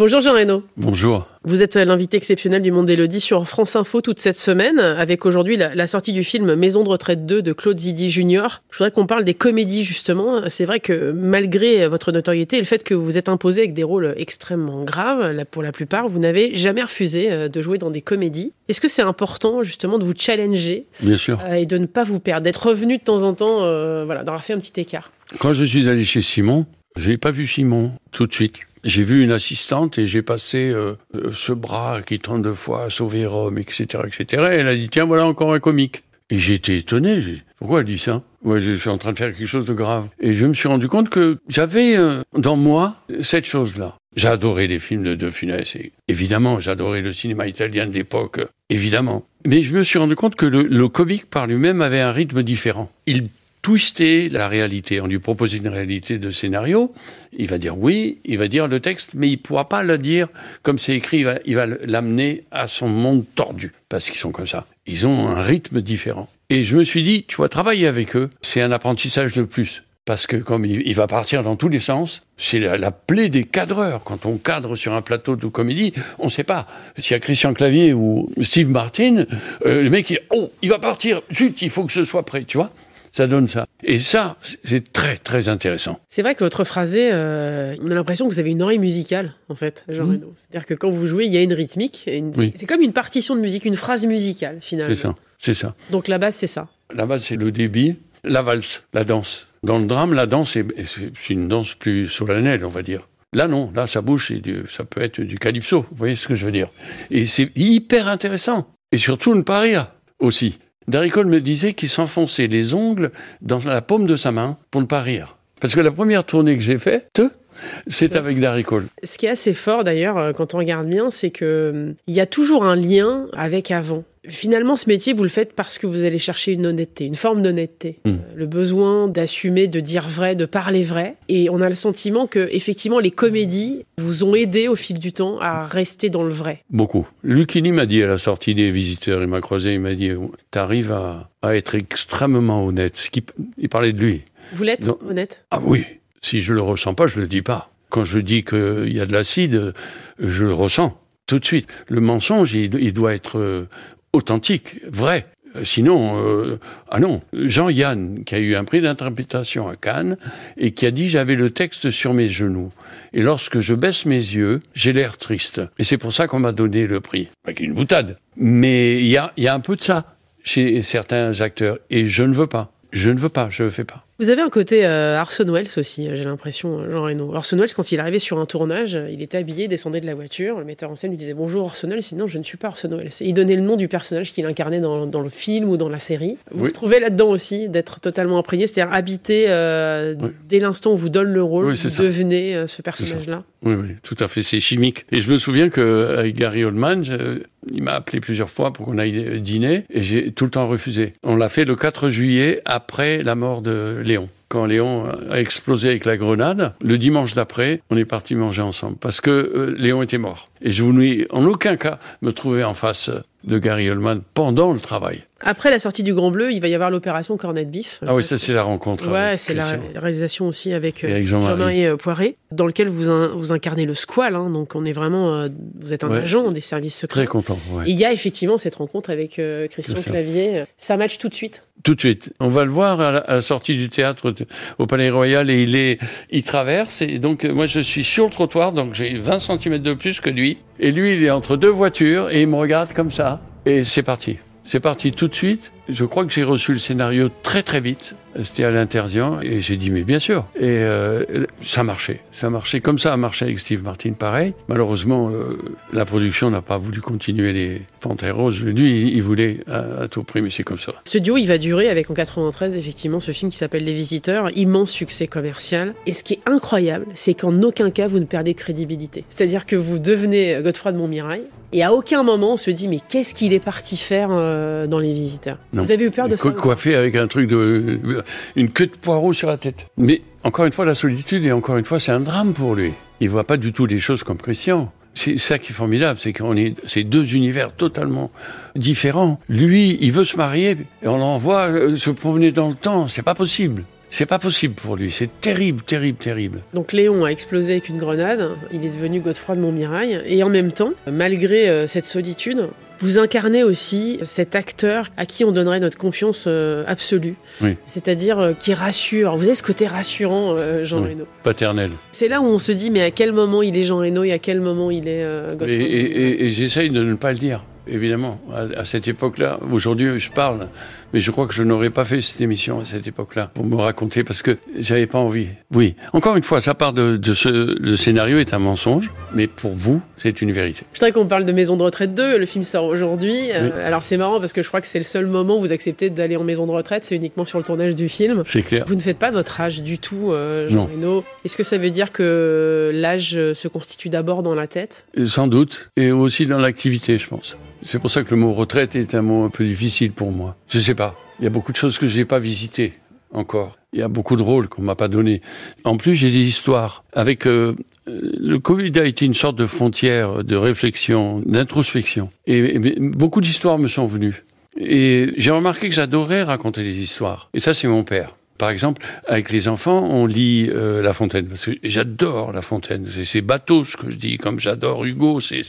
Bonjour Jean Reno. Bonjour. Vous êtes l'invité exceptionnel du Monde d'Élodie sur France Info toute cette semaine, avec aujourd'hui la, sortie du film Maison de retraite 2 de Claude Zidi Junior. Je voudrais qu'on parle des comédies justement. C'est vrai que malgré votre notoriété et le fait que vous êtes imposé avec des rôles extrêmement graves, pour la plupart, vous n'avez jamais refusé euh, de jouer dans des comédies. Est-ce que c'est important justement de vous challenger Bien sûr. Euh, et de ne pas vous perdre, d'être revenu de temps en temps, euh, voilà, d'avoir fait un petit écart? Quand je suis allé chez Simon, je n'ai pas vu Simon tout de suite. J'ai vu une assistante et j'ai passé euh, euh, ce bras qui deux fois à sauver Rome, etc., etc. Et elle a dit tiens voilà encore un comique. Et j'ai été étonné. Pourquoi elle dit ça? Ouais, je suis en train de faire quelque chose de grave. Et je me suis rendu compte que j'avais euh, dans moi cette chose-là. J'adorais les films de De évidemment, j'adorais le cinéma italien de l'époque. Évidemment. Mais je me suis rendu compte que le, le comique par lui-même avait un rythme différent. Il twister la réalité. On lui propose une réalité de scénario, il va dire oui, il va dire le texte, mais il ne pourra pas le dire comme c'est écrit, il va l'amener à son monde tordu, parce qu'ils sont comme ça. Ils ont un rythme différent. Et je me suis dit, tu vois, travailler avec eux, c'est un apprentissage de plus. Parce que comme il, va partir dans tous les sens, c'est la, plaie des cadreurs. Quand on cadre sur un plateau de comédie, on ne sait pas. S'il y a Christian Clavier ou Steve Martin, euh, le mec, il, oh, il va partir, zut, il faut que ce soit prêt, tu vois ça donne ça. Et ça, c'est très, très intéressant. C'est vrai que votre phrasé, euh, on a l'impression que vous avez une oreille musicale, en fait, Jean mmh. C'est-à-dire que quand vous jouez, il y a une rythmique. C'est comme une partition de musique, une phrase musicale, finalement. C'est ça, c'est ça. Donc la base, c'est ça. La base, c'est le débit, la valse, la danse. Dans le drame, la danse, c'est une danse plus solennelle, on va dire. Là, non. Là, ça bouge, et ça peut être du calypso. Vous voyez ce que je veux dire? Et c'est hyper intéressant. Et surtout, ne pas rire aussi. Daricole me disait qu'il s'enfonçait les ongles dans la paume de sa main pour ne pas rire. Parce que la première tournée que j'ai faite, c'est avec Daricole. Ce qui est assez fort d'ailleurs, euh, quand on regarde bien, c'est que hum, il y a toujours un lien avec avant. Finalement, ce métier, vous le faites parce que vous allez chercher une honnêteté, une forme d'honnêteté, hmm. euh, le besoin d'assumer, de dire vrai, de parler vrai. Et on a le sentiment que, effectivement, les comédies vous ont aidé au fil du temps à rester dans le vrai. Beaucoup. Lucini m'a dit à la sortie des visiteurs, il m'a croisé, il m'a dit, t'arrives à, à être extrêmement honnête. Il parlait de lui. Vous l'êtes honnête? Ah oui. Si je le ressens pas, je le dis pas. Quand je dis qu'il y a de l'acide, je le ressens tout de suite. Le mensonge, il, doit être euh, authentique, vrai. Sinon, euh, ah non, Jean-Yann, qui a eu un prix d'interprétation à Cannes, et qui a dit j'avais le texte sur mes genoux. Et lorsque je baisse mes yeux, j'ai l'air triste. Et c'est pour ça qu'on m'a donné le prix. Pas une boutade. Mais il y a, y a un peu de ça chez certains acteurs. Et je ne veux pas. Je ne veux pas, je ne fais pas. Vous avez un côté euh, Welles aussi, j'ai l'impression, euh, Jean Reno. Orson Welles, quand il arrivait sur un tournage, euh, il était habillé, descendait de la voiture, le metteur en scène lui disait bonjour Orson Welles, sinon je ne suis pas Orson Welles. Et il donnait le nom du personnage qu'il incarnait dans, dans, le film ou dans la série. Vous vous trouvez là-dedans aussi d'être totalement imprégné, c'est-à-dire habité dès l'instant où vous donne le rôle, vous devenez ce personnage-là. Oui, oui, tout à fait, c'est chimique. Et je me souviens qu'avec Gary Oldman, il m'a appelé plusieurs fois pour qu'on aille dîner et j'ai tout le temps refusé. On l'a fait le 4 juillet après la mort de Léon quand Léon a explosé avec la grenade, le dimanche d'après, on est parti manger ensemble parce que euh, Léon était mort. Et je voulais en aucun cas me trouver en face de Gary Oldman pendant le travail. Après la sortie du Grand Bleu, il va y avoir l'opération Cornet Bif. Ah oui, ça c'est la rencontre. Ouais, c'est la réalisation aussi avec, euh, Jean-Marie Jean Poiré, dans lequel vous, vous incarnez le squal. Hein, donc on est vraiment, euh, vous êtes un agent des services secrets. Très content. il y a effectivement cette rencontre avec euh, Christian Clavier. Ça match tout de suite. Tout de suite. On va le voir à la, sortie du théâtre au Palais Royal et il est, il traverse et donc moi je suis sur le trottoir donc j'ai 20 cm de plus que lui et lui il est entre deux voitures et il me regarde comme ça et c'est parti. C'est parti tout de suite. Je crois que j'ai reçu le scénario très très vite. C'était à l'Interdient et j'ai dit mais bien sûr. Et euh, ça marchait, ça marchait comme ça a marché avec Steve Martin pareil. Malheureusement euh, la production n'a pas voulu continuer les Panthères Roses. Lui il, voulait à, tout prix mais c'est comme ça. Ce duo il va durer avec en 93 effectivement ce film qui s'appelle Les Visiteurs, immense succès commercial. Et ce qui est incroyable c'est qu'en aucun cas vous ne perdez de crédibilité. C'est-à-dire que vous devenez Godefroy de Montmirail et à aucun moment on se dit mais qu'est-ce qu'il est parti faire euh, dans Les Visiteurs? Vous avez eu peur de ça Coiffé avec un truc de une queue de poireau sur la tête. Mais encore une fois, la solitude, et encore une fois, c'est un drame pour lui. Il voit pas du tout les choses comme Christian. C'est ça qui est formidable, c'est qu'on est, c'est deux univers totalement différents. Lui, il veut se marier, et on l'envoie euh, se promener dans le temps. C'est pas possible. C'est pas possible pour lui. C'est terrible, terrible, terrible. Donc Léon a explosé avec une grenade. Il est devenu Godefroy de Montmirail. Et en même temps, malgré euh, cette solitude, vous incarnez aussi cet acteur à qui on donnerait notre confiance euh, absolue. Oui. C'est-à-dire euh, qui rassure. Vous avez ce côté rassurant, euh, Jean Oui. Reno. Paternel. C'est là où on se dit, mais à quel moment il est Jean Reno et à quel moment il est euh, Et, et- et- et j'essaye de ne pas le dire, évidemment. À, à cette époque-là, aujourd'hui, je parle, mais je crois que je n'aurais pas fait cette émission à cette époque-là pour me raconter parce que j'avais pas envie. Oui, encore une fois, ça part de, de ce. Le scénario est un mensonge, mais pour vous, c'est une vérité. Je voudrais qu'on parle de Maison de retraite 2. Le film sort aujourd'hui. Euh, alors c'est marrant parce que je crois que c'est le seul moment où vous acceptez d'aller en maison de retraite. C'est uniquement sur le tournage du film. C'est clair. Vous ne faites pas votre âge du tout, euh, Jean. Reno. Est-ce que ça veut dire que l'âge euh, se constitue d'abord dans la tête? Et Sans doute, et aussi dans l'activité, je pense. C'est pour ça que le mot retraite est un mot un peu difficile pour moi. Je sais pas. Il y a beaucoup de choses que j'ai pas visitées encore. Il y a beaucoup de rôles qu'on m'a pas donnés. En plus, j'ai des histoires. Avec euh, le Covid a été une sorte de frontière de réflexion, d'introspection. Et, beaucoup d'histoires me sont venues. Et j'ai remarqué que j'adorais raconter des histoires. Et ça, c'est mon père. Par exemple, avec les enfants, on lit euh, La Fontaine parce que j'adore La Fontaine. C'est- bateau ce que je dis, comme j'adore Hugo. C'est-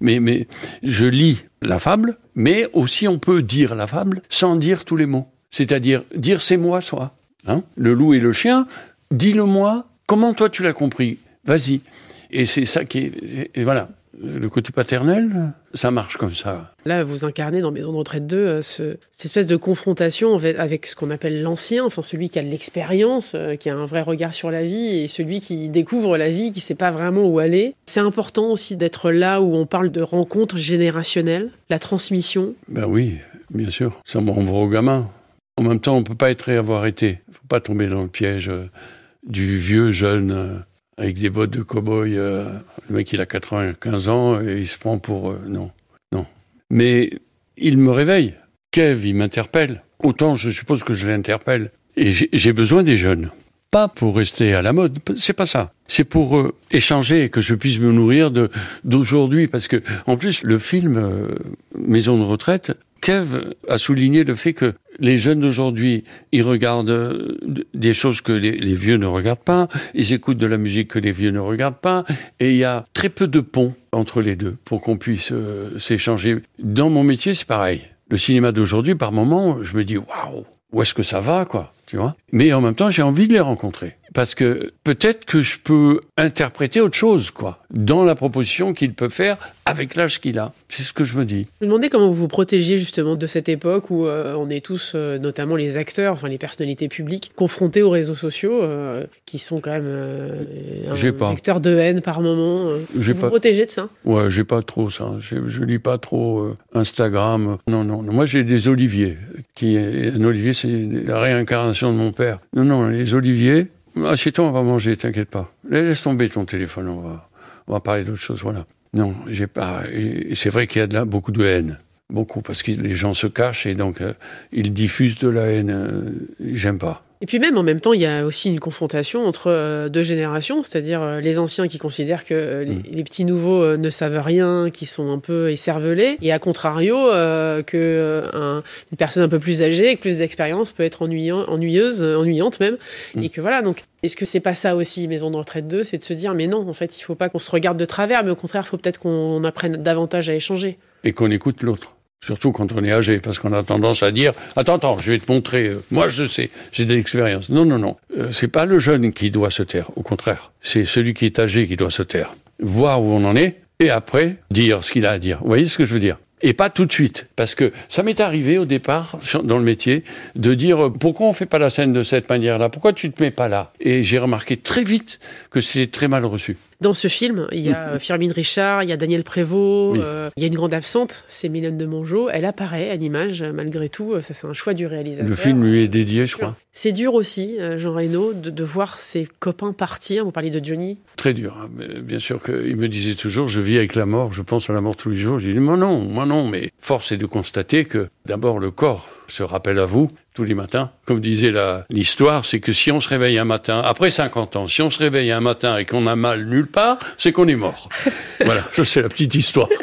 mais je lis la fable, mais aussi on peut dire la fable sans dire tous les mots. C'est-à-dire dire c'est moi soi. Hein? Le loup et le chien, dis-le moi. Comment toi tu l'as compris? Vas-y. Et c'est ça qui est et voilà. Le côté paternel, ça marche comme ça. Là, vous incarnez dans Maison de retraite 2 euh, ce- cette espèce de confrontation avec ce qu'on appelle l'ancien, enfin celui qui a de l'expérience, euh, qui a un vrai regard sur la vie, et celui qui découvre la vie, qui sait pas vraiment où aller. C'est important aussi d'être là où on parle de rencontres générationnelles, la transmission. Ben oui, bien sûr. Ça me renvoie au gamin. En même temps, on peut pas être et avoir été. faut pas tomber dans le piège euh, du vieux jeune euh, avec des bottes de cow-boy. euh, le mec, il a 95 ans et il se prend pour... euh, non, non. Mais il me réveille. Kev, il m'interpelle. Autant, je suppose que je l'interpelle. Et j'ai- besoin des jeunes. Pas pour rester à la mode, c'est pas ça. C'est pour euh, échanger et que je puisse me nourrir d'aujourd'hui, parce que en plus le film Maison de retraite, Kev a souligné le fait que les jeunes d'aujourd'hui, ils regardent euh, des choses que les, vieux ne regardent pas, ils écoutent de la musique que les vieux ne regardent pas, et il y a très peu de ponts entre les deux pour qu'on puisse euh, s'échanger. Dans mon métier, c'est pareil. Le cinéma d'aujourd'hui, par moments, je me dis waouh, où est-ce que ça va, quoi, tu vois? Mais en même temps, j'ai envie de les rencontrer parce que peut-être que je peux interpréter autre chose, quoi, dans la proposition qu'il peut faire avec l'âge qu'il a. C'est ce que je me dis. Je me demandais comment vous vous protégiez justement de cette époque où euh, on est tous, euh, notamment les acteurs, enfin les personnalités publiques, confrontés aux réseaux sociaux, euh, qui sont quand même un pas. vecteur de haine par moment. vous pas- vous protégez de ça? Ouais, j'ai pas trop ça. Je, lis pas trop Instagram. Non, non, non. Moi, j'ai des oliviers. Qui, un olivier, c'est la réincarnation de mon père. Non, non, les oliviers. Assieds-toi, on va manger, t'inquiète pas. Laisse tomber ton téléphone, on va, on va parler d'autre chose, voilà. Non, j'ai pas. C'est vrai qu'il y a de beaucoup de haine. Beaucoup, parce que les gens se cachent et donc euh, ils diffusent de la haine. euh, J'aime pas. Et puis même en même temps, il y a aussi une confrontation entre euh, deux générations, c'est-à-dire euh, les anciens qui considèrent que euh, les, Mm. les petits nouveaux ne savent rien, qui sont un peu écervelés, et à contrario euh, que un- une personne un peu plus âgée, avec plus d'expérience, peut être ennuyant, ennuyeuse, ennuyante même, Mm. et que voilà. Donc, est-ce que c'est pas ça aussi, Maison de retraite 2, c'est de se dire, mais non, en fait, il faut pas qu'on se regarde de travers, mais au contraire, il faut peut-être qu'on apprenne davantage à échanger. et qu'on écoute l'autre. Surtout quand on est âgé, parce qu'on a tendance à dire Attends, attends, je vais te montrer, euh, moi je sais, j'ai de l'expérience. Non, non, non. Euh, c'est pas le jeune qui doit se taire, au contraire. C'est celui qui est âgé qui doit se taire. Voir où on en est, et après, dire ce qu'il a à dire. Vous voyez ce que je veux dire? Et pas tout de suite, parce que ça m'est arrivé au départ dans le métier de dire pourquoi on fait pas la scène de cette manière-là, pourquoi tu te mets pas là? Et j'ai remarqué très vite que c'était très mal reçu. Dans ce film, il y a euh, Firmin Richard, il y a Daniel Prévost, Oui. euh, il y a une grande absente, c'est Mylène de Mongeau. Elle apparaît à l'image, malgré tout. Ça, c'est un choix du réalisateur. Le film lui est dédié, je crois. C'est dur aussi, euh, Jean Reno, de, de voir ses copains partir. Vous parliez de Johnny. Très dur. hein. Bien sûr qu'il me disait toujours, je vis avec la mort, je pense à la mort tous les jours. J'ai dit, moi non, moi non. Mais force est de constater que d'abord le corps se rappelle à vous tous les matins. Comme disait l'histoire, c'est que si on se réveille un matin, après 50 ans, si on se réveille un matin et qu'on a mal nulle part, c'est qu'on est mort. voilà, ça c'est la petite histoire.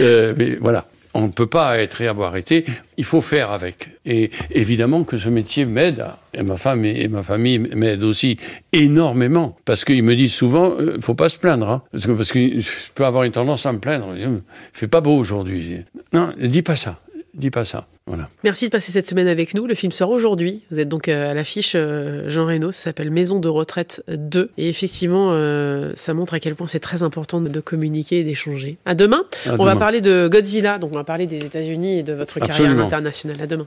Euh, mais voilà. on ne peut pas être et avoir été, il faut faire avec. Et évidemment que ce métier m'aide, et ma femme et ma famille m'aident aussi énormément, parce qu'ils me disent souvent, il euh, faut pas se plaindre, hein, parce que, parce que je peux avoir une tendance à me plaindre. Il fait pas beau aujourd'hui. Non, dis pas ça dis pas ça. Voilà. Merci de passer cette semaine avec nous. Le film sort aujourd'hui. Vous êtes donc euh, à l'affiche euh, Jean Reno. Ça s'appelle Maison de retraite 2. Et effectivement, euh, ça montre à quel point c'est très important de communiquer et d'échanger. À demain. on va parler de Godzilla. Donc on va parler des États-Unis et de votre carrière internationale. À demain.